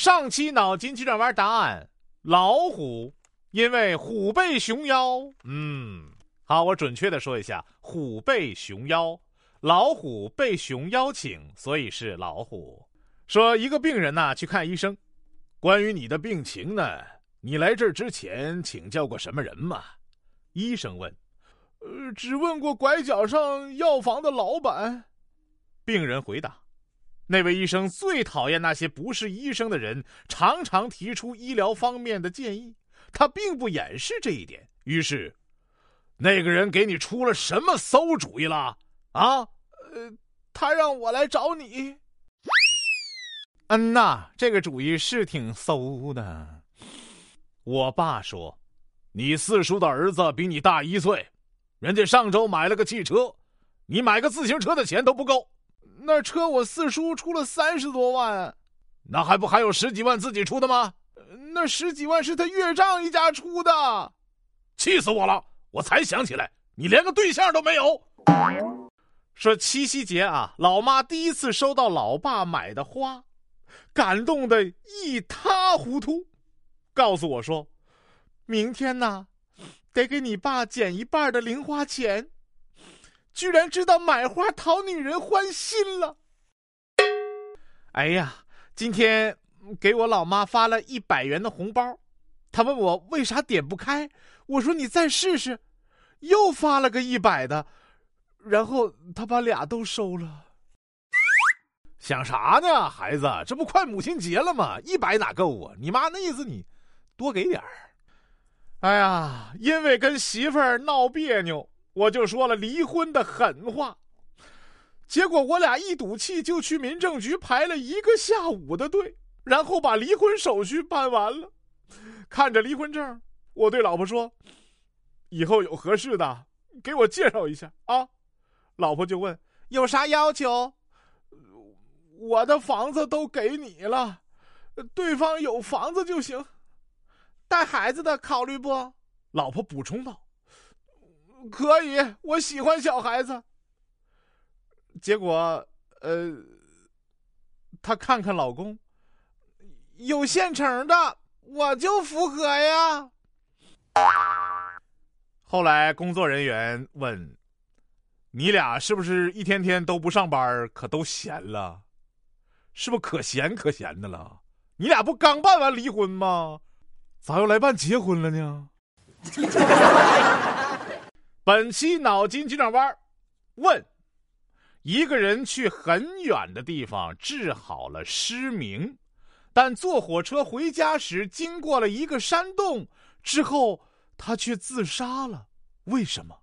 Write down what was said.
上期脑筋急转弯答案：老虎，因为虎背熊腰。嗯，好，我准确的说一下，虎背熊腰，老虎被熊邀请，所以是老虎。说一个病人呐去看医生，关于你的病情呢，你来这儿之前请教过什么人吗？医生问。呃，只问过拐角上药房的老板。病人回答。那位医生最讨厌那些不是医生的人，常常提出医疗方面的建议。他并不掩饰这一点。于是，那个人给你出了什么馊主意了？啊？呃，他让我来找你。嗯呐，这个主意是挺馊的。我爸说，你四叔的儿子比你大一岁，人家上周买了个汽车，你买个自行车的钱都不够。那车我四叔出了三十多万，那还不还有十几万自己出的吗？那十几万是他岳丈一家出的，气死我了！我才想起来，你连个对象都没有。说七夕节啊，老妈第一次收到老爸买的花，感动的一塌糊涂，告诉我说，明天呢，得给你爸减一半的零花钱。居然知道买花讨女人欢心了！哎呀，今天给我老妈发了一百元的红包，她问我为啥点不开，我说你再试试，又发了个一百的，然后她把俩都收了。想啥呢，孩子？这不快母亲节了吗？一百哪够啊？你妈那意思你多给点儿。哎呀，因为跟媳妇儿闹别扭。我就说了离婚的狠话，结果我俩一赌气就去民政局排了一个下午的队，然后把离婚手续办完了。看着离婚证，我对老婆说：“以后有合适的，给我介绍一下啊。”老婆就问：“有啥要求？”我的房子都给你了，对方有房子就行。带孩子的考虑不？老婆补充道。可以，我喜欢小孩子。结果，呃，她看看老公，有现成的，我就符合呀。后来工作人员问：“你俩是不是一天天都不上班，可都闲了？是不是可闲可闲的了？你俩不刚办完离婚吗？咋又来办结婚了呢？” 本期脑筋急转弯，问：一个人去很远的地方治好了失明，但坐火车回家时经过了一个山洞之后，他却自杀了，为什么？